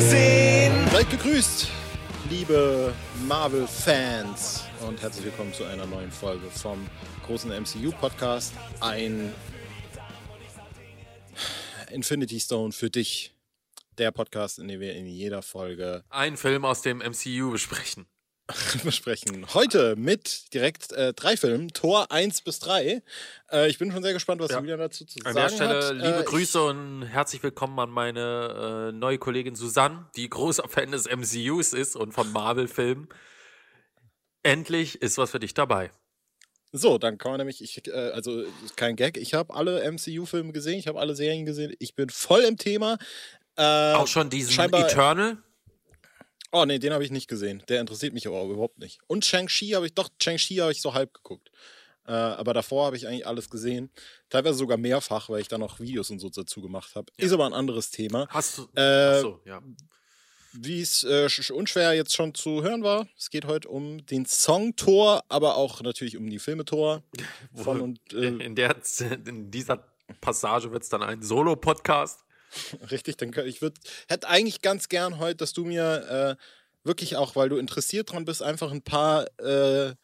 gesehen. Seid gegrüßt, liebe Marvel-Fans und herzlich willkommen zu einer neuen Folge vom großen MCU-Podcast. Ein Infinity Stone für dich. Der Podcast, in dem wir in jeder Folge einen Film aus dem MCU besprechen. besprechen. Heute mit direkt äh, drei Filmen, Tor 1 bis 3. Äh, ich bin schon sehr gespannt, was ja. Julian dazu zu an sagen hat. An der Stelle hat. liebe äh, Grüße und herzlich willkommen an meine äh, neue Kollegin Susanne, die großer Fan des MCUs ist und von Marvel-Filmen. Endlich ist was für dich dabei. So, dann kann man nämlich, ich, äh, also kein Gag, ich habe alle MCU-Filme gesehen, ich habe alle Serien gesehen, ich bin voll im Thema. Äh, Auch schon diesen Eternal? Oh nee, den habe ich nicht gesehen. Der interessiert mich aber überhaupt nicht. Und Shang-Chi habe ich, doch, Shang-Chi habe ich so halb geguckt. Äh, aber davor habe ich eigentlich alles gesehen. Teilweise sogar mehrfach, weil ich da noch Videos und so dazu gemacht habe. Ja. Ist aber ein anderes Thema. Hast du. Äh, Ach so, ja. Wie es äh, unschwer jetzt schon zu hören war, es geht heute um den Song Tor, aber auch natürlich um die Filme Tor. Von und, äh, in, der, in dieser Passage wird es dann ein Solo-Podcast. Richtig, dann ich würde, hätte eigentlich ganz gern heute, dass du mir äh, wirklich auch, weil du interessiert dran bist, einfach ein paar äh,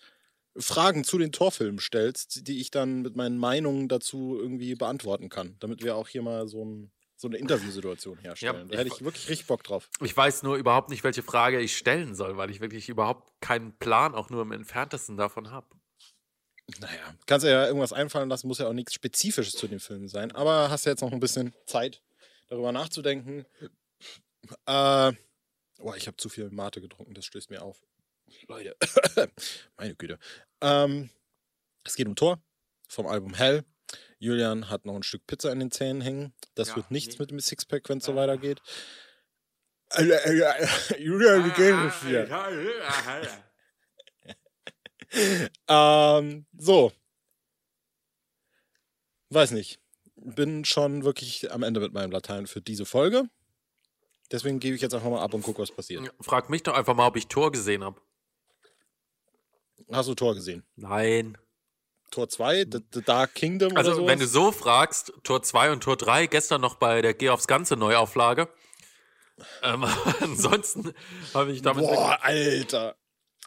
Fragen zu den Torfilmen stellst, die ich dann mit meinen Meinungen dazu irgendwie beantworten kann, damit wir auch hier mal so, ein, so eine Interviewsituation herstellen. Ja, da hätte ich wirklich richtig Bock drauf. Ich weiß nur überhaupt nicht, welche Frage ich stellen soll, weil ich wirklich überhaupt keinen Plan auch nur im entferntesten davon habe. Naja, kannst ja irgendwas einfallen lassen, muss ja auch nichts Spezifisches zu den Filmen sein. Aber hast ja jetzt noch ein bisschen Zeit, darüber nachzudenken. Äh, oh, ich habe zu viel Mate getrunken, das stößt mir auf. Leute, meine Güte. Ähm, es geht um Tor vom Album Hell. Julian hat noch ein Stück Pizza in den Zähnen hängen. Das ja, wird nichts nee. mit dem Sixpack, wenn es so ah. weitergeht. Julian, wie geht es dir? ähm, so. Weiß nicht bin schon wirklich am Ende mit meinem Latein für diese Folge. Deswegen gebe ich jetzt einfach mal ab und gucke, was passiert. Frag mich doch einfach mal, ob ich Tor gesehen habe. Hast du Tor gesehen? Nein. Tor 2, The, The, Dark Kingdom also, oder wenn du so fragst, Tor 2 und Tor 3, gestern noch bei der Geh aufs Ganze Neuauflage. Ähm, ansonsten habe ich damit. Boah, Alter.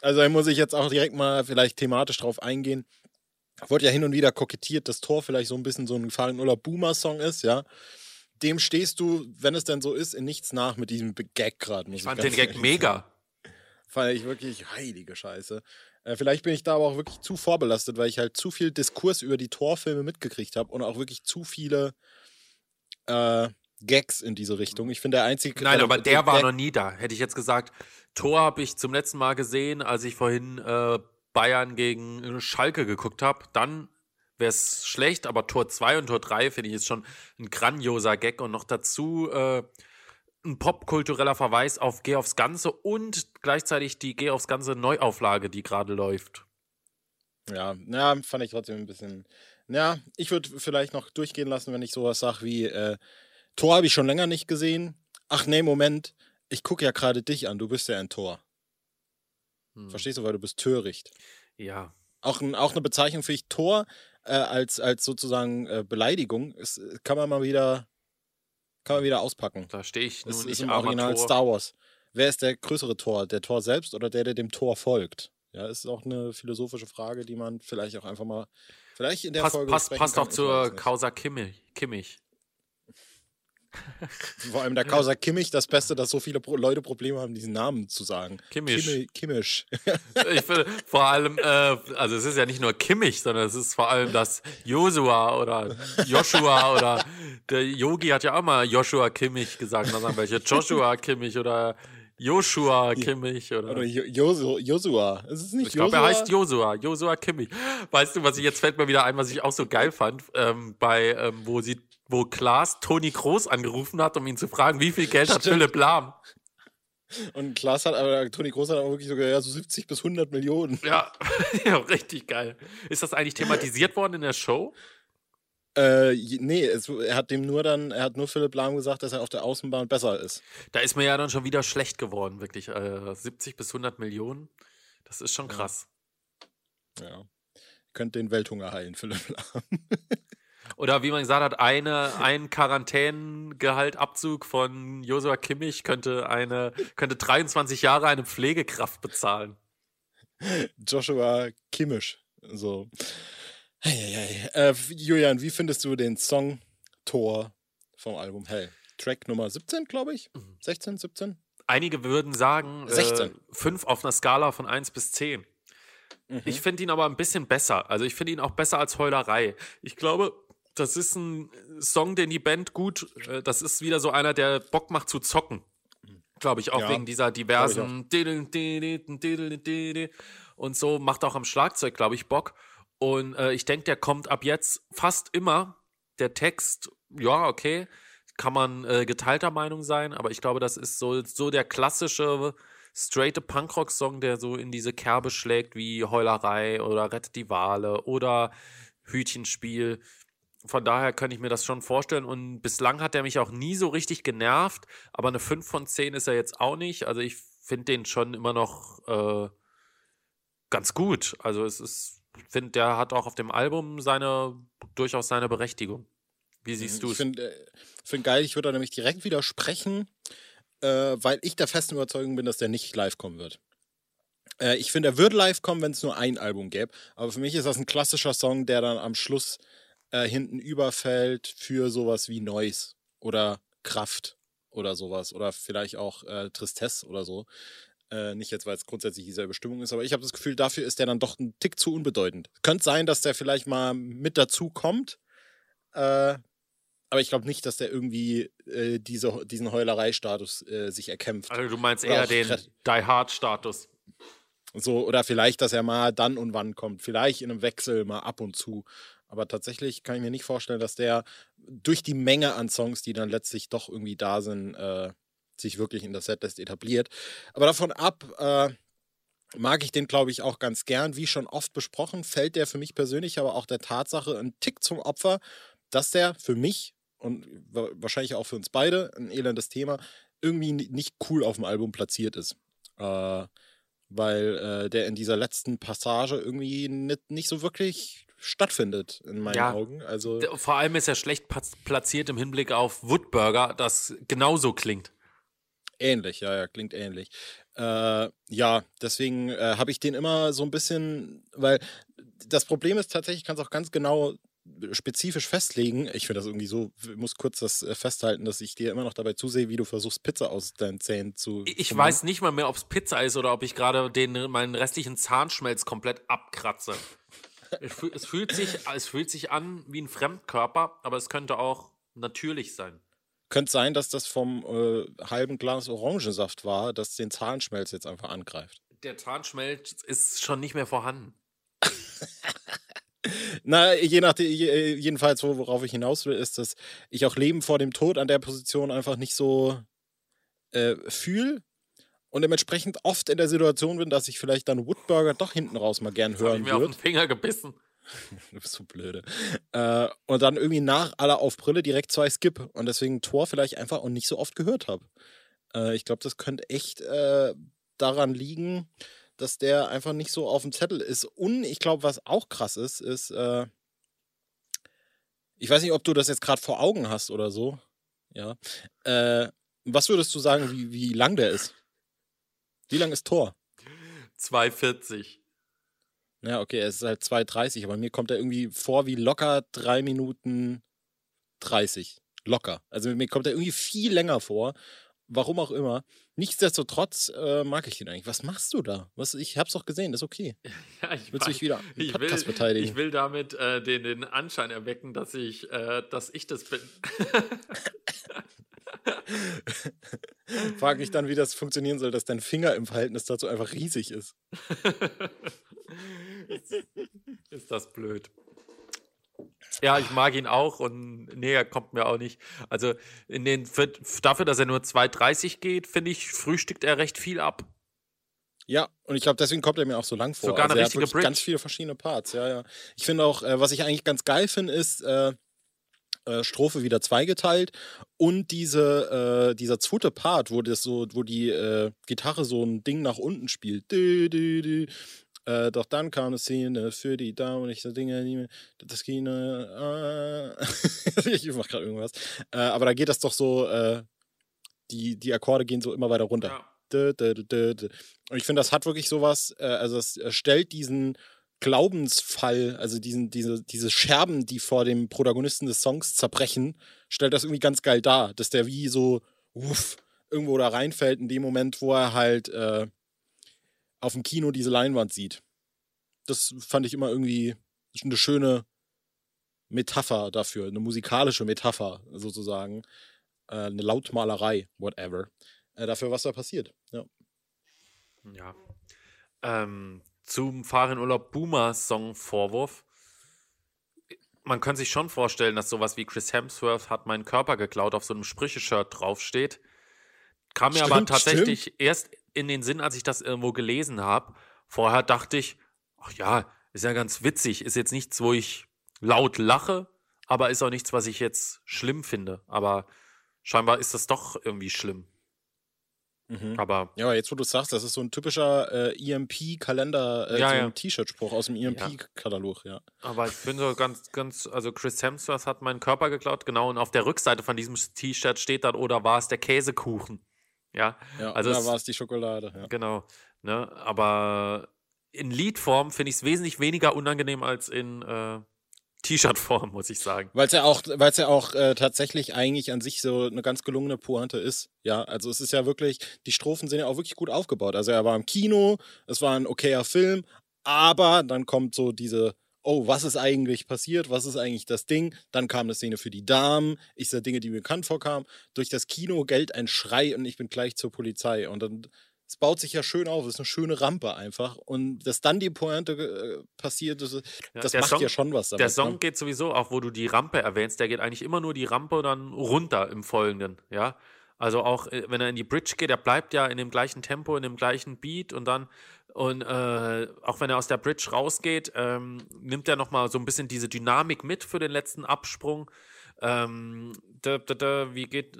Also da muss ich jetzt auch direkt mal vielleicht thematisch drauf eingehen wurde ja hin und wieder kokettiert, dass Tor vielleicht so ein bisschen so ein Fallen- oder Boomer-Song ist, ja. Dem stehst du, wenn es denn so ist, in nichts nach mit diesem Gag gerade. Ich fand den Gag mega. Fand ich wirklich heilige Scheiße. Äh, vielleicht bin ich da aber auch wirklich zu vorbelastet, weil ich halt zu viel Diskurs über die Torfilme mitgekriegt habe und auch wirklich zu viele äh, Gags in diese Richtung. Ich finde der einzige. Nein, aber der war Gag noch nie da. Hätte ich jetzt gesagt, Tor habe ich zum letzten Mal gesehen, als ich vorhin äh, Bayern gegen Schalke geguckt habe, dann wäre es schlecht, aber Tor 2 und Tor 3 finde ich ist schon ein grandioser Gag und noch dazu äh, ein popkultureller Verweis auf Geh aufs Ganze und gleichzeitig die Geh aufs Ganze Neuauflage, die gerade läuft. Ja, ja, fand ich trotzdem ein bisschen. Ja, ich würde vielleicht noch durchgehen lassen, wenn ich sowas sage wie äh, Tor habe ich schon länger nicht gesehen. Ach nee, Moment, ich gucke ja gerade dich an, du bist ja ein Tor. Hm. Verstehst du, weil du bist töricht. Ja. Auch, ein, auch eine Bezeichnung für ich Tor äh, als, als sozusagen äh, Beleidigung ist, äh, kann man mal wieder kann man wieder auspacken. Da stehe ich nur das nicht ist im Original Tor. Star Wars. Wer ist der größere Tor? Der Tor selbst oder der, der dem Tor folgt? Ja, ist auch eine philosophische Frage, die man vielleicht auch einfach mal vielleicht in der Pass, Folge passt, passt auch zur Causa Kimmich. Kimmich. Vor allem der Causa Kimmich, das Beste, dass so viele Leute Probleme haben, diesen Namen zu sagen. Kimmich. Kimmich. Kimmich. ich finde vor allem, äh, also es ist ja nicht nur Kimmich, sondern es ist vor allem das Joshua oder Joshua oder der Yogi hat ja auch mal Joshua Kimmich gesagt. Dann sagen welche Joshua Kimmich oder Joshua Kimmich oder, oder Joshua. Ist es nicht ich glaube, er heißt Joshua. Joshua Kimmich. Weißt du, was ich jetzt fällt mir wieder ein, was ich auch so geil fand, ähm, bei ähm, wo sie wo Klaas Toni Groß angerufen hat, um ihn zu fragen, wie viel Geld Stimmt. hat Philipp Lahm. Und Klaas hat, aber Toni Groß hat aber wirklich sogar ja, so 70 bis 100 Millionen. Ja, ja, richtig geil. Ist das eigentlich thematisiert worden in der Show? Äh, nee, es, er hat dem nur dann, er hat nur Philipp Lahm gesagt, dass er auf der Außenbahn besser ist. Da ist mir ja dann schon wieder schlecht geworden, wirklich. Äh, 70 bis 100 Millionen, das ist schon krass. Ja. ja. Könnt den Welthunger heilen, Philipp Lahm. Oder wie man gesagt hat, eine, ein Quarantänegehaltabzug von Josua Kimmich könnte eine, könnte 23 Jahre eine Pflegekraft bezahlen. Joshua Kimmich. So. Hey, hey, hey. Äh, Julian, wie findest du den Song Tor vom Album Hell? Track Nummer 17, glaube ich. 16, 17? Einige würden sagen, 16. 5 auf einer Skala von 1 bis 10. Mhm. Ich finde ihn aber ein bisschen besser. Also ich finde ihn auch besser als Heulerei. Ich glaube, das ist ein Song, den die Band gut, äh, das ist wieder so einer, der Bock macht zu zocken. Glaube ich, auch Ja, wegen dieser diversen und so, macht auch am Schlagzeug, glaube ich, Bock. Und äh, ich denke, der kommt ab jetzt fast immer. Der Text, ja, okay, kann man äh, geteilter Meinung sein, aber ich glaube, das ist so, so der klassische straighte Punkrock-Song, der so in diese Kerbe schlägt wie Heulerei oder Rettet die Wale oder Hütchenspiel. Von daher könnte ich mir das schon vorstellen. Und bislang hat er mich auch nie so richtig genervt, aber eine 5 von 10 ist er jetzt auch nicht. Also ich finde den schon immer noch äh, ganz gut. Also es ist, ich finde, der hat auch auf dem Album seine, durchaus seine Berechtigung. Wie siehst du Ich es? finde äh, find geil, ich würde da nämlich direkt widersprechen, äh, weil ich der festen Überzeugung bin, dass der nicht live kommen wird. Äh, ich finde, er würde live kommen, wenn es nur ein Album gäbe. Aber für mich ist das ein klassischer Song, der dann am Schluss äh, hinten überfällt für sowas wie Noise oder Kraft oder sowas. Oder vielleicht auch äh, Tristesse oder so. Äh, nicht jetzt, weil es grundsätzlich dieselbe Stimmung ist, aber ich habe das Gefühl, dafür ist der dann doch ein Tick zu unbedeutend. Könnte sein, dass der vielleicht mal mit dazu kommt. Äh, aber ich glaube nicht, dass der irgendwie äh, diese, diesen Heulerei-Status äh, sich erkämpft. Also du meinst Oder eher den Die Hard-Status. So, oder vielleicht, dass er mal dann und wann kommt. Vielleicht in einem Wechsel mal ab und zu. Aber tatsächlich kann ich mir nicht vorstellen, dass der durch die Menge an Songs, die dann letztlich doch irgendwie da sind, äh, sich wirklich in der Setlist etabliert. Aber davon ab äh, mag ich den, glaube ich, auch ganz gern. Wie schon oft besprochen, fällt der für mich persönlich aber auch der Tatsache ein Tick zum Opfer, dass der für mich und wa- wahrscheinlich auch für uns beide ein elendes Thema irgendwie ni- nicht cool auf dem Album platziert ist. Äh, weil äh, der in dieser letzten Passage irgendwie nicht, nicht so wirklich stattfindet, in meinen Ja. Augen. Also, Vor allem ist er schlecht platziert im Hinblick auf Woodburger, das genauso klingt. Ähnlich, ja, ja, klingt ähnlich. Äh, ja, deswegen äh, habe ich den immer so ein bisschen, weil das Problem ist tatsächlich, ich kann es auch ganz genau spezifisch festlegen. Ich finde das irgendwie so, ich muss kurz das äh, festhalten, dass ich dir immer noch dabei zusehe, wie du versuchst, Pizza aus deinen Zähnen zu. Ich zu weiß nicht mal mehr, ob es Pizza ist oder ob ich gerade den meinen restlichen Zahnschmelz komplett abkratze. Es, fühl- es, fühlt sich, es fühlt sich an wie ein Fremdkörper, aber es könnte auch natürlich sein. Könnte sein, dass das vom äh, halben Glas Orangensaft war, das den Zahnschmelz jetzt einfach angreift. Der Zahnschmelz ist schon nicht mehr vorhanden. Na, je nach, je, jedenfalls, wo- worauf ich hinaus will, ist, dass ich auch Leben vor dem Tod an der Position einfach nicht so äh, fühle und dementsprechend oft in der Situation bin, dass ich vielleicht dann Woodburger doch hinten raus mal gern ich hören mir auf den würde. Finger gebissen. Du bist so blöde. Äh, und dann irgendwie nach aller auf Brille direkt zwei Skip und deswegen Tor vielleicht einfach auch nicht so oft gehört habe. Äh, ich glaube, das könnte echt äh, daran liegen, dass der einfach nicht so auf dem Zettel ist. Und ich glaube, was auch krass ist, ist, äh, ich weiß nicht, ob du das jetzt gerade vor Augen hast oder so. Ja. Äh, was würdest du sagen, wie, wie lang der ist? Wie lang ist Tor? 2,40. Ja, okay, es ist halt 2,30, aber mir kommt er irgendwie vor wie locker 3 Minuten 30. Locker. Also mir kommt er irgendwie viel länger vor. Warum auch immer. Nichtsdestotrotz äh, mag ich den eigentlich. Was machst du da? Was, ich hab's doch gesehen, ist okay. Ja, ich Willst du dich wieder Ich Podcast will, verteidigen? ich will damit äh, den, den Anschein erwecken, dass ich, äh, dass ich das bin. Frag mich dann, wie das funktionieren soll, dass dein Finger im Verhältnis dazu einfach riesig ist. Ist das blöd. Ja, ich mag ihn auch und näher kommt mir auch nicht. Also in den, für, dafür, dass er nur 2,30 geht, finde ich, frühstückt er recht viel ab. Ja, und ich glaube, deswegen kommt er mir auch so lang vor. Sogar eine er hat richtige wirklich Bridge. ganz viele verschiedene Parts, ja, ja. Ich finde auch, äh, was ich eigentlich ganz geil finde, ist äh, äh, Strophe wieder zweigeteilt und diese, äh, dieser zweite Part, wo das so, wo die äh, Gitarre so ein Ding nach unten spielt. Dü, dü, dü. Äh, doch dann kam eine Szene für die Damen und ich so Dinge, die, das Kino, äh, ich mach gerade irgendwas. Aber da geht das doch so, die, die Akkorde gehen so immer weiter runter. Ja. Dö, dö, dö. Und ich finde, das hat wirklich sowas, also es äh, stellt diesen Glaubensfall, also diesen, diese, diese Scherben, die vor dem Protagonisten des Songs zerbrechen, stellt das irgendwie ganz geil dar, dass der wie so, uff, irgendwo da reinfällt in dem Moment, wo er halt äh, auf dem Kino diese Leinwand sieht. Das fand ich immer irgendwie eine schöne Metapher dafür, eine musikalische Metapher sozusagen, äh, eine Lautmalerei, whatever, äh, dafür, was da passiert. Ja. Ja. Ähm, zum Fahrenurlaub Boomer Song Vorwurf. Man könnte sich schon vorstellen, dass sowas wie Chris Hemsworth hat meinen Körper geklaut auf so einem Sprüche-Shirt draufsteht. Kam mir aber Stimmt, tatsächlich erst in den Sinn, als ich das irgendwo gelesen habe. Vorher dachte ich, ach ja, ist ja ganz witzig. Ist jetzt nichts, wo ich laut lache, aber ist auch nichts, was ich jetzt schlimm finde. Aber scheinbar ist das doch irgendwie schlimm. Mhm. Aber Ja, aber jetzt, wo du sagst, das ist so ein typischer äh, EMP-Kalender, äh, Ja, so ja. T-Shirt-Spruch aus dem EMP-Katalog, ja. Aber ich finde so ganz, ganz, also Chris Hemsworth hat meinen Körper geklaut, genau, und auf der Rückseite von diesem T-Shirt steht dann, oder war es der Käsekuchen? Ja, Ja, Also es- war es die Schokolade, ja. genau. Ne? Aber in Liedform finde ich es wesentlich weniger unangenehm als in äh, T-Shirt-Form, muss ich sagen. Weil es ja auch, weil's ja auch äh, tatsächlich eigentlich an sich so eine ganz gelungene Pointe ist. Ja, also es ist ja wirklich, die Strophen sind ja auch wirklich gut aufgebaut. Also er war im Kino, es war ein okayer Film, aber dann kommt so diese, oh, was ist eigentlich passiert? Was ist eigentlich das Ding? Dann kam eine Szene für die Damen. Ich sah Dinge, die mir bekannt vorkamen. Durch das Kino Geld ein Schrei und ich bin gleich zur Polizei. Und dann, es baut sich ja schön auf, es ist eine schöne Rampe einfach. Und dass dann die Pointe äh, passiert, das, das macht Song- ja schon was damit. Der ne? Song geht sowieso, auch wo du die Rampe erwähnst, der geht eigentlich immer nur die Rampe dann runter im Folgenden, ja. Also auch, äh, wenn er in die Bridge geht, er bleibt ja in dem gleichen Tempo, in dem gleichen Beat und dann, und äh, auch wenn er aus der Bridge rausgeht, ähm, nimmt er nochmal so ein bisschen diese Dynamik mit für den letzten Absprung. Ähm, da, da, da, wie geht.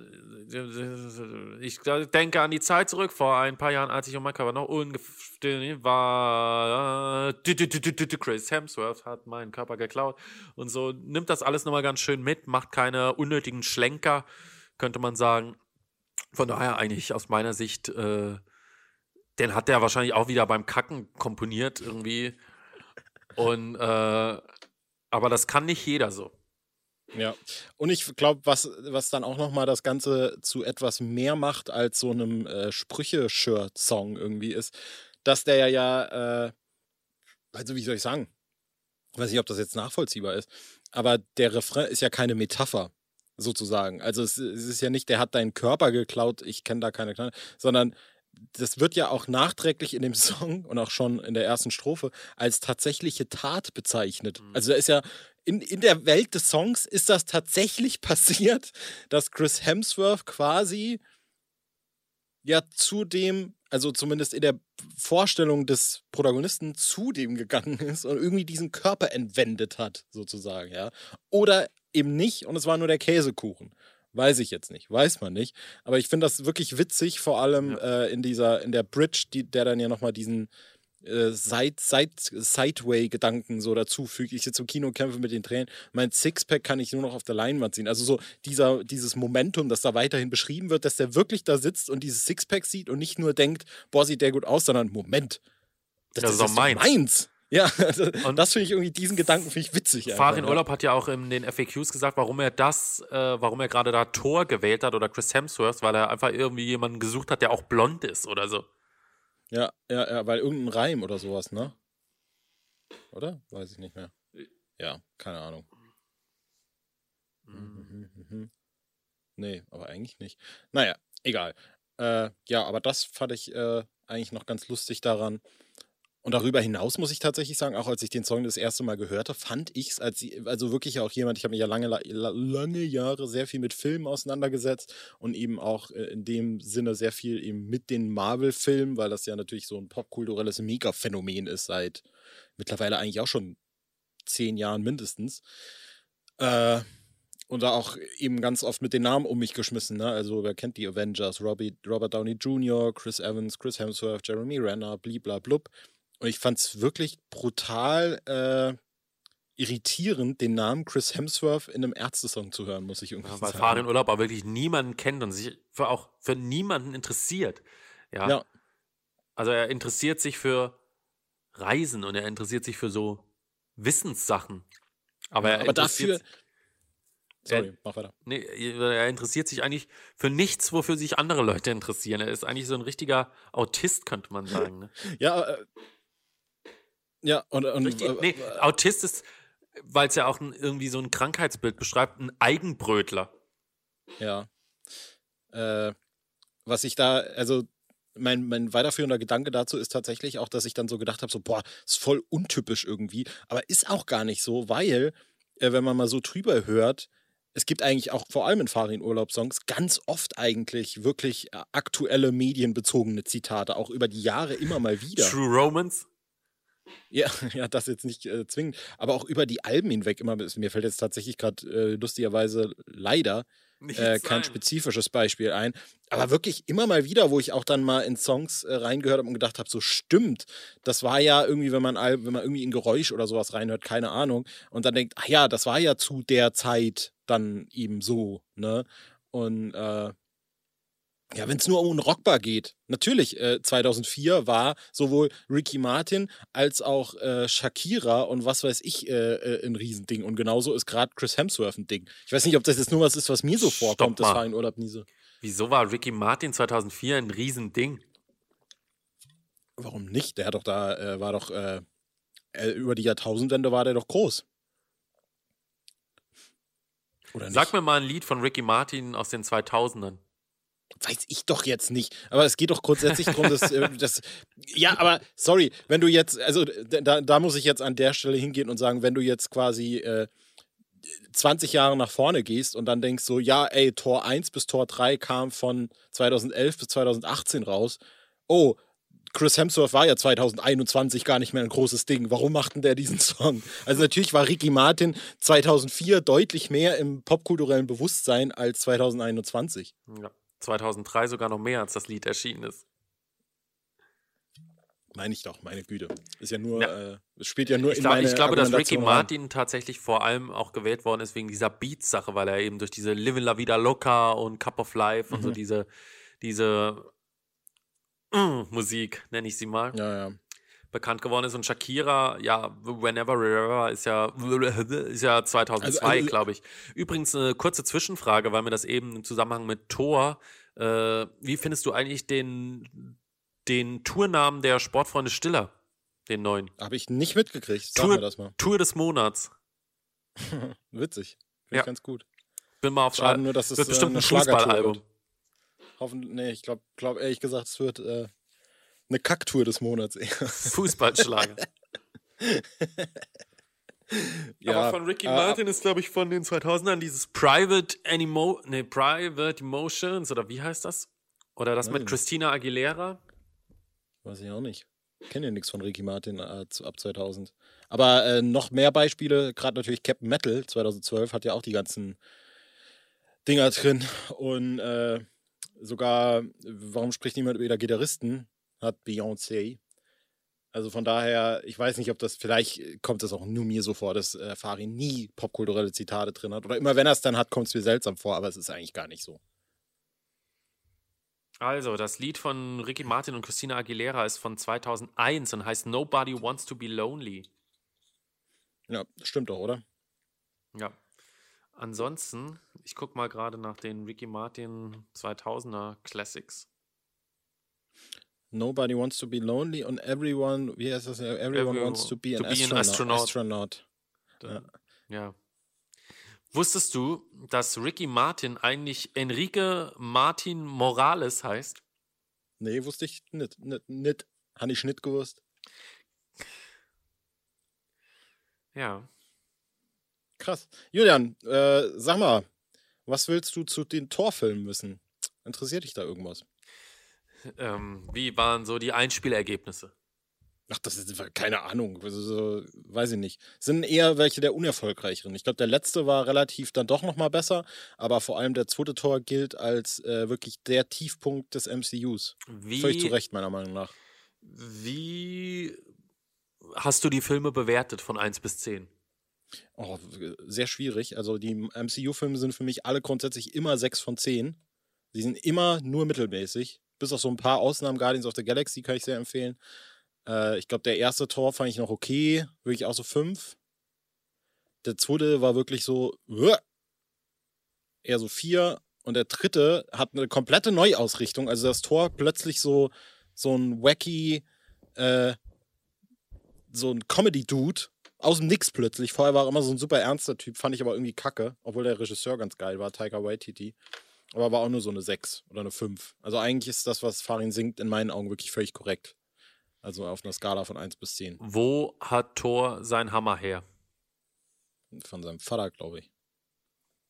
Ich denke an die Zeit zurück, vor ein paar Jahren, als ich um Körper noch ungefähr war. Chris Hemsworth hat meinen Körper geklaut. Und so nimmt das alles nochmal ganz schön mit, macht keine unnötigen Schlenker, könnte man sagen. Von daher eigentlich aus meiner Sicht, äh, den hat der wahrscheinlich auch wieder beim Kacken komponiert irgendwie. Und, äh, aber das kann nicht jeder so. Ja, und ich glaube, was, was dann auch nochmal das Ganze zu etwas mehr macht als so einem äh, Sprüche-Shirt-Song irgendwie ist, dass der ja, äh, also wie soll ich sagen, ich weiß nicht, ob das jetzt nachvollziehbar ist, aber der Refrain ist ja keine Metapher, sozusagen. Also es, es ist ja nicht, der hat deinen Körper geklaut, ich kenne da keine Knall, sondern das wird ja auch nachträglich in dem Song und auch schon in der ersten Strophe als tatsächliche Tat bezeichnet. Mhm. Also da ist ja in, in der Welt des Songs ist das tatsächlich passiert, dass Chris Hemsworth quasi ja zu dem, also zumindest in der Vorstellung des Protagonisten zu dem gegangen ist und irgendwie diesen Körper entwendet hat, sozusagen, ja. Oder eben nicht und es war nur der Käsekuchen. Weiß ich jetzt nicht, weiß man nicht. Aber ich finde das wirklich witzig, vor allem Ja. äh, in dieser, in der Bridge, die, der dann ja nochmal diesen äh, Side, Side, Sideway-Gedanken so dazufügt. Ich sitze im Kino kämpfe mit den Tränen. Mein Sixpack kann ich nur noch auf der Leinwand sehen. Also so dieser, dieses Momentum, das da weiterhin beschrieben wird, dass der wirklich da sitzt und dieses Sixpack sieht und nicht nur denkt, boah, sieht der gut aus, sondern Moment. Das ist doch meins. Ja, also, Und- das finde ich irgendwie, diesen Gedanken finde ich witzig. einfach, Farin ja. Urlaub hat ja auch in den FAQs gesagt, warum er das, äh, warum er gerade da Thor gewählt hat oder Chris Hemsworth, weil er einfach irgendwie jemanden gesucht hat, der auch blond ist oder so. Ja, ja, ja, weil irgendein Reim oder sowas, ne? Oder? Weiß ich nicht mehr. Ja, keine Ahnung. Mhm, mhm. Nee, aber eigentlich nicht. Naja, egal. Äh, ja, aber das fand ich äh, eigentlich noch ganz lustig daran. Und darüber hinaus muss ich tatsächlich sagen, auch als ich den Song das erste Mal gehörte, fand ich es als also wirklich auch jemand, ich habe mich ja lange, la- lange Jahre sehr viel mit Filmen auseinandergesetzt und eben auch äh, in dem Sinne sehr viel eben mit den Marvel-Filmen, weil das ja natürlich so ein popkulturelles Mega-Phänomen ist seit mittlerweile eigentlich auch schon zehn Jahren mindestens. Äh, und da auch eben ganz oft mit den Namen um mich geschmissen. Ne? Also, wer kennt die Avengers? Robbie, Robert Downey Jr., Chris Evans, Chris Hemsworth, Jeremy Renner, bliblablub. Und ich fand es wirklich brutal äh, irritierend, den Namen Chris Hemsworth in einem Ärzte-Song zu hören, muss ich irgendwie Ja, weil sagen. Farin Urlaub auch wirklich niemanden kennt und sich für auch für niemanden interessiert. Ja. Ja. Also er interessiert sich für Reisen und er interessiert sich für so Wissenssachen. Aber, er aber dafür. interessiert- Sorry, mach weiter. Nee, er interessiert sich eigentlich für nichts, wofür sich andere Leute interessieren. Er ist eigentlich so ein richtiger Autist, könnte man sagen. Ne? Ja, äh, ja, und, und Richtig, äh, nee, Autist ist, weil es ja auch ein, irgendwie so ein Krankheitsbild beschreibt, ein Eigenbrötler. Ja. Äh, was ich da, also mein, mein weiterführender Gedanke dazu ist tatsächlich auch, dass ich dann so gedacht habe, so, boah, ist voll untypisch irgendwie. Aber ist auch gar nicht so, weil, äh, wenn man mal so drüber hört, es gibt eigentlich auch vor allem in Farin-Urlaub-Songs ganz oft eigentlich wirklich äh, aktuelle medienbezogene Zitate, auch über die Jahre immer mal wieder. True Romance. Ja, ja, das jetzt nicht äh, zwingend, aber auch über die Alben hinweg immer. Mir fällt jetzt tatsächlich gerade äh, lustigerweise leider äh, kein spezifisches Beispiel ein. Aber wirklich immer mal wieder, wo ich auch dann mal in Songs äh, reingehört habe und gedacht habe, so stimmt, das war ja irgendwie, wenn man, wenn man irgendwie in Geräusch oder sowas reinhört, keine Ahnung, und dann denkt, ach ja, das war ja zu der Zeit dann eben so, ne? Und äh, ja, wenn es nur um Rockbar geht, natürlich, äh, 2004 war sowohl Ricky Martin als auch äh, Shakira und was weiß ich äh, äh, ein Riesending. Und genauso ist gerade Chris Hemsworth ein Ding. Ich weiß nicht, ob das jetzt nur was ist, was mir so vorkommt, das war in Urlaub nie so. Wieso war Ricky Martin 2004 ein Riesending? Warum nicht? Der hat doch da, äh, war doch, äh, äh, über die Jahrtausendwende war der doch groß. Oder nicht? Sag mir mal ein Lied von Ricky Martin aus den 2000ern. Weiß ich doch jetzt nicht. Aber es geht doch grundsätzlich darum, dass, äh, dass. Ja, aber sorry, wenn du jetzt, also da, da muss ich jetzt an der Stelle hingehen und sagen, wenn du jetzt quasi äh, 20 Jahre nach vorne gehst und dann denkst so, ja, ey, Tor 1 bis Tor 3 kam von 2011 bis 2018 raus. Oh, Chris Hemsworth war ja 2021 gar nicht mehr ein großes Ding. Warum macht denn der diesen Song? Also natürlich war Ricky Martin 2004 deutlich mehr im popkulturellen Bewusstsein als 2021. Ja. 2003 sogar noch mehr, als das Lied erschienen ist. Meine ich doch, meine Güte. Ist ja nur, Ja. äh, es spielt ja nur Ich, in glaub, meine ich glaube, dass Ricky. Martin tatsächlich vor allem auch gewählt worden ist wegen dieser Beats-Sache, weil er eben durch diese Living La Vida Loca und Cup of Life und so Mhm. diese, diese mm, Musik, nenne ich sie mal, Ja, ja. Bekannt geworden ist. Und Shakira, ja, Whenever, Wherever ist ja, ist ja 2002, Also- also- glaube ich. Übrigens eine kurze Zwischenfrage, weil mir das eben im Zusammenhang mit Thor, äh, wie findest du eigentlich den, den Tournamen der Sportfreunde Stiller, den neuen? Habe ich nicht mitgekriegt. Sag Tour- mir das mal. Tour des Monats. Witzig. Finde Ja. ich ganz gut. Bin mal auf Schade nur, dass es wird äh, bestimmt eine ein Fußballalbum. Hoffentlich, nee, ich glaube glaub, ehrlich gesagt, es wird äh, eine Kacktour des Monats eher. Fußballschlager. Aber von Ricky äh, Martin ist, glaube ich, von den 2000ern dieses Private Animo nee, Private Emotions oder wie heißt das? Oder das Weiß mit. Christina Aguilera? Weiß ich auch nicht. Kenne ja nichts von Ricky Martin äh, ab 2000. Aber äh, noch mehr Beispiele, gerade natürlich Captain Metal 2012 hat ja auch die ganzen Dinger drin. Und äh, sogar, warum spricht niemand über Gitarristen? Hat Beyoncé. Also von daher, ich weiß nicht, ob das, vielleicht kommt es auch nur mir so vor, dass äh, Farin nie popkulturelle Zitate drin hat. Oder immer wenn er es dann hat, kommt es mir seltsam vor, aber es ist eigentlich gar nicht so. Also, das Lied von Ricky Martin und Christina Aguilera ist von 2001 und heißt Nobody Wants to Be Lonely. Ja, stimmt doch, oder? Ja. Ansonsten, ich gucke mal gerade nach den Ricky Martin 2000er Classics. Nobody wants to be lonely and everyone, wie heißt das? Everyone Everyone wants to be an, to be an astronaut. astronaut. astronaut. Da, ja. Wusstest du, dass Ricky Martin eigentlich Enrique Martin Morales heißt? Nee, wusste ich nicht. Nicht, nicht. Habe ich nicht gewusst. Ja. Krass. Julian, äh, sag mal, was willst du zu den Torfilmen wissen? Interessiert dich da irgendwas? Ähm, wie waren so die Einspielergebnisse? Ach, das ist keine Ahnung. Also, so, weiß ich nicht. Sind eher welche der unerfolgreicheren. Ich glaube, der letzte war relativ dann doch nochmal besser, aber vor allem der zweite Tor gilt als äh, wirklich der Tiefpunkt des MCUs. Völlig zu Wie, Recht, meiner Meinung nach. wie hast du die Filme bewertet von 1 bis 10? Oh, sehr schwierig. Also die MCU-Filme sind für mich alle grundsätzlich immer 6 von 10. Sie sind immer nur mittelmäßig. Bis auf so ein paar Ausnahmen, Guardians of the Galaxy kann ich sehr empfehlen. Äh, ich glaube, der erste Tor fand ich noch okay. Wirklich auch so 5. Der zweite war wirklich so eher so 4. Und der dritte hat eine komplette Neuausrichtung. Also das Tor plötzlich so, so ein wacky, äh, so ein Comedy-Dude aus dem Nix plötzlich. Vorher war er immer so ein super ernster Typ, fand ich aber irgendwie kacke, obwohl der Regisseur ganz geil war, Taika Waititi. Aber war auch nur so eine 6 oder eine 5. Also eigentlich ist das, was Farin singt, in meinen Augen wirklich völlig korrekt. Also auf einer Skala von 1 bis 10. Wo hat Thor sein Hammer her? Von seinem Vater, glaube ich.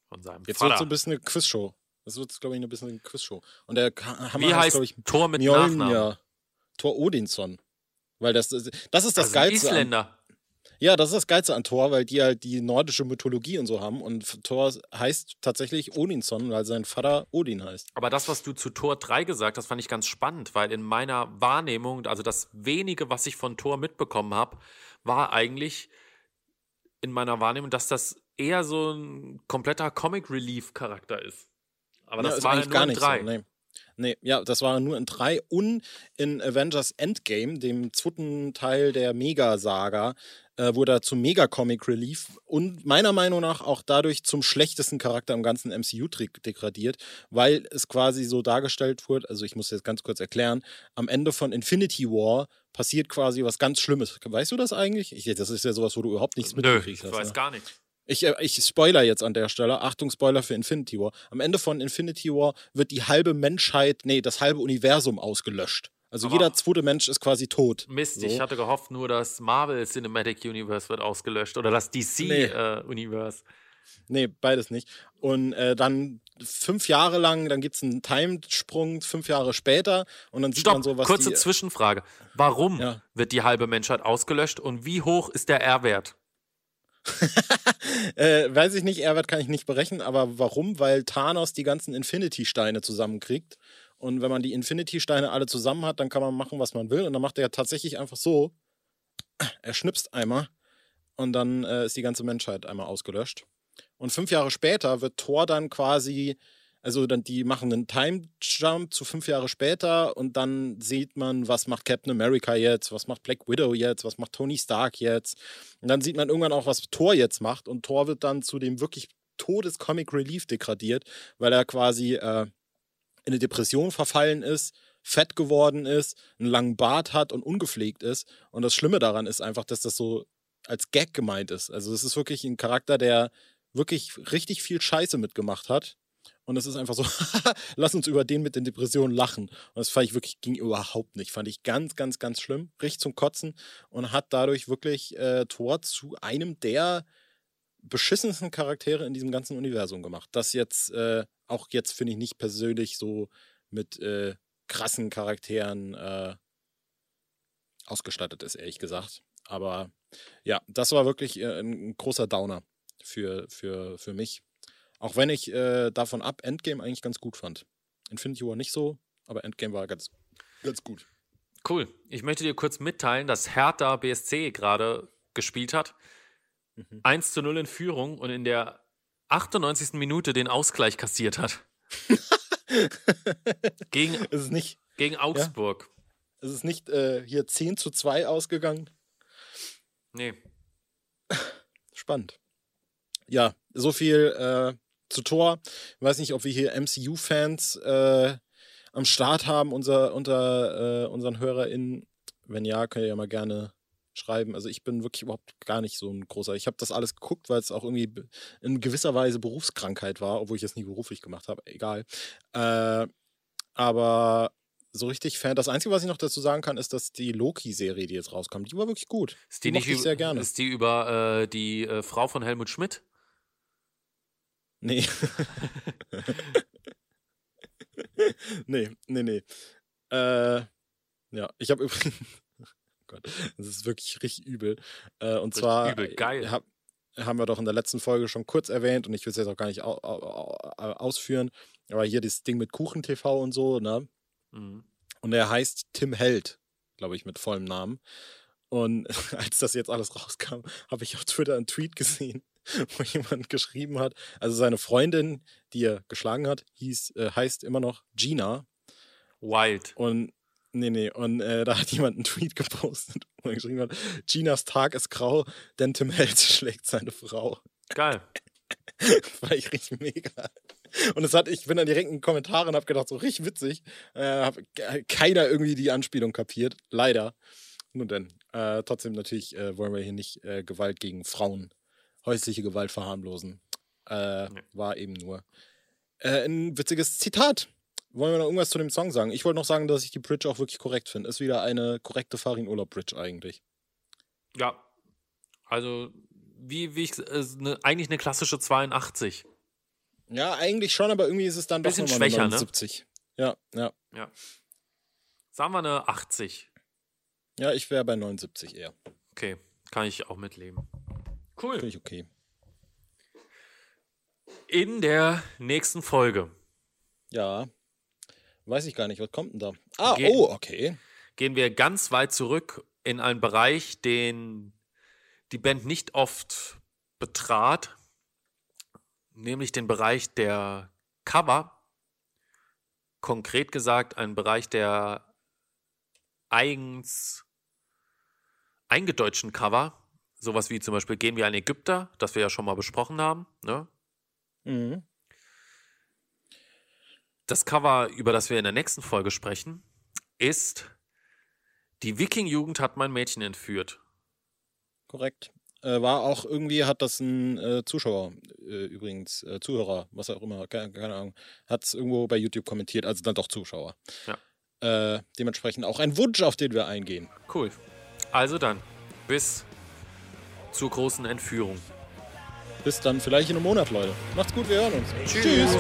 Von seinem Jetzt Vater. wird so ein bisschen eine Quizshow. Das wird, glaube ich, ein bisschen eine Quizshow. Und der Hammer Wie heißt glaube ich, Thor mit Nachnamen? Mjolnir. Thor Odinsson. Weil das, das ist das Also Geilste. An, Isländer. Ja, das ist das Geilste an Thor, weil die halt die nordische Mythologie und so haben. Und Thor heißt tatsächlich Odinsson, weil sein Vater Odin heißt. Aber das, was du zu Tor 3 gesagt hast, fand ich ganz spannend, weil in meiner Wahrnehmung, also das wenige, was ich von Tor mitbekommen habe, war eigentlich in meiner Wahrnehmung, dass das eher so ein kompletter Comic-Relief-Charakter ist. Aber das ist war ja eigentlich nur gar in nicht 3. So, nee. nee, ja, das war nur in drei und in Avengers Endgame, dem zweiten Teil der Mega-Saga, äh, wurde er zum Mega-Comic Relief und meiner Meinung nach auch dadurch zum schlechtesten Charakter im ganzen MCU degradiert, weil es quasi so dargestellt wurde, also ich muss jetzt ganz kurz erklären, am Ende von Infinity War passiert quasi was ganz Schlimmes. Weißt du das eigentlich? Ich, das ist ja sowas, wo du überhaupt nichts Nö, mitgekriegt ich weiß ne? gar nicht. Ich, äh, ich spoiler jetzt an der Stelle. Achtung, Spoiler für Infinity War. Am Ende von Infinity War wird die halbe Menschheit, nee, das halbe Universum ausgelöscht. Also Aber- jeder zweite Mensch ist quasi tot. Mist, So. ich hatte gehofft nur, das Marvel Cinematic Universe wird ausgelöscht oder das DC Nee. äh, Universe. Nee, beides nicht. Und äh, dann fünf Jahre lang, dann gibt es einen Timesprung, fünf Jahre später. Und dann sieht Stopp, man so, was kurze die, Zwischenfrage. Warum Ja. wird die halbe Menschheit ausgelöscht und wie hoch ist der R-Wert? Äh, weiß ich nicht, Erwert kann ich nicht berechnen, aber warum? Weil Thanos die ganzen Infinity-Steine zusammenkriegt. Und wenn man die Infinity-Steine alle zusammen hat, dann kann man machen, was man will. Und dann macht er tatsächlich einfach so. Er schnipst einmal und dann äh, ist die ganze Menschheit einmal ausgelöscht. Und fünf Jahre später wird Thor dann quasi, also dann die machen einen Time-Jump zu fünf Jahre später und dann sieht man, was macht Captain America jetzt, was macht Black Widow jetzt, was macht Tony Stark jetzt. Und dann sieht man irgendwann auch, was Thor jetzt macht. Und Thor wird dann zu dem wirklich Todes-Comic Relief degradiert, weil er quasi äh, in eine Depression verfallen ist, fett geworden ist, einen langen Bart hat und ungepflegt ist. Und das Schlimme daran ist einfach, dass das so als Gag gemeint ist. Also es ist wirklich ein Charakter, der wirklich richtig viel Scheiße mitgemacht hat. Und es ist einfach so, lass uns über den mit den Depressionen lachen. Und das fand ich wirklich, ging überhaupt nicht. Fand ich ganz, ganz, ganz schlimm. Richtig zum Kotzen. Und hat dadurch wirklich äh, Thor zu einem der beschissensten Charaktere in diesem ganzen Universum gemacht. Das jetzt, äh, auch jetzt finde ich nicht persönlich so mit äh, krassen Charakteren äh, ausgestattet ist, ehrlich gesagt. Aber ja, das war wirklich äh, ein, großer Downer für, für, für mich. Auch wenn ich äh, davon ab Endgame eigentlich ganz gut fand. Infinity War nicht so, aber Endgame war ganz, ganz gut. Cool. Ich möchte dir kurz mitteilen, dass Hertha BSC gerade gespielt hat. Mhm. 1 zu 0 in Führung und in der 98. Minute den Ausgleich kassiert hat. gegen, Es ist nicht, gegen Augsburg. es ist nicht äh, hier 10 zu 2 ausgegangen. Nee. Spannend. Ja, so viel äh, zu Tor. Ich weiß nicht, ob wir hier MCU-Fans äh, am Start haben, unser, unter äh, unseren HörerInnen. Wenn ja, könnt ihr ja mal gerne schreiben. Also ich bin wirklich überhaupt gar nicht so ein großer. Ich habe das alles geguckt, weil es auch irgendwie in gewisser Weise Berufskrankheit war, obwohl ich es nie beruflich gemacht habe. Egal. Äh, aber so richtig Fan. Das Einzige, was ich noch dazu sagen kann, ist, dass die Loki-Serie, die jetzt rauskommt, die war wirklich gut. Ist die, Die nicht ich sehr gerne. Ist die über äh, die äh, Frau von Helmut Schmidt? Nee. nee, nee, nee. Äh, ja, ich habe übrigens. Gott, das ist wirklich richtig übel. Äh, und Richtig zwar übel, geil. äh, Hab, haben wir doch in der letzten Folge schon kurz erwähnt und ich will es jetzt auch gar nicht au au ausführen. Aber hier das Ding mit Kuchen TV und so, ne? Mhm. Und er heißt Tim Held, glaube ich, mit vollem Namen. Und als das jetzt alles rauskam, habe ich auf Twitter einen Tweet gesehen, wo jemand geschrieben hat, also seine Freundin, die er geschlagen hat, hieß, äh, heißt immer noch Gina. Wild. Und nee, nee, und äh, da hat jemand einen Tweet gepostet, wo er geschrieben hat, Ginas Tag ist grau, denn Tim Held schlägt seine Frau. Geil. war ich richtig mega. Und es hat, ich bin dann direkt in den Kommentaren und habe gedacht, so richtig witzig. Äh, hab keiner irgendwie die Anspielung kapiert. Leider. Nun denn. Äh, trotzdem natürlich äh, wollen wir hier nicht äh, Gewalt gegen Frauen, häusliche Gewalt verharmlosen. Äh, nee. War eben nur äh, ein witziges Zitat. Wollen wir noch irgendwas zu dem Song sagen? Ich wollte noch sagen, dass ich die Bridge auch wirklich korrekt finde. Ist wieder eine korrekte Farin Urlaub Bridge eigentlich. Ja. Also, wie, wie ich, ne, eigentlich eine klassische 82. Ja, eigentlich schon, aber irgendwie ist es dann Bisschen doch nochmal schwächer, 79. Ne? Ja, ja. Ja. Sagen wir eine 80. Ja, ich wäre bei 79 eher. Okay, kann ich auch mitleben. Cool. Finde ich okay. In der nächsten Folge. Ja. Weiß ich gar nicht, was kommt denn da? Ah, gehen, oh, okay. Gehen wir ganz weit zurück in einen Bereich, den die Band nicht oft betrat, nämlich den Bereich der Cover. Konkret gesagt, ein Bereich der eigens eingedeutschten Cover, sowas wie zum Beispiel Gehen wir ein Ägypter, das wir ja schon mal besprochen haben. Ne? Mhm. Das Cover, über das wir in der nächsten Folge sprechen, ist Die Wiking-Jugend hat mein Mädchen entführt. Korrekt. Äh, war auch irgendwie, hat das ein äh, Zuschauer, äh, übrigens, äh, Zuhörer, was auch immer, keine, keine Ahnung, hat es irgendwo bei YouTube kommentiert, also dann doch Zuschauer. Ja. Äh, dementsprechend auch ein Wunsch, auf den wir eingehen. Cool. Also dann, bis zur großen Entführung. Bis dann vielleicht in einem Monat, Leute. Macht's gut, wir hören uns. Tschüss. Tschüss.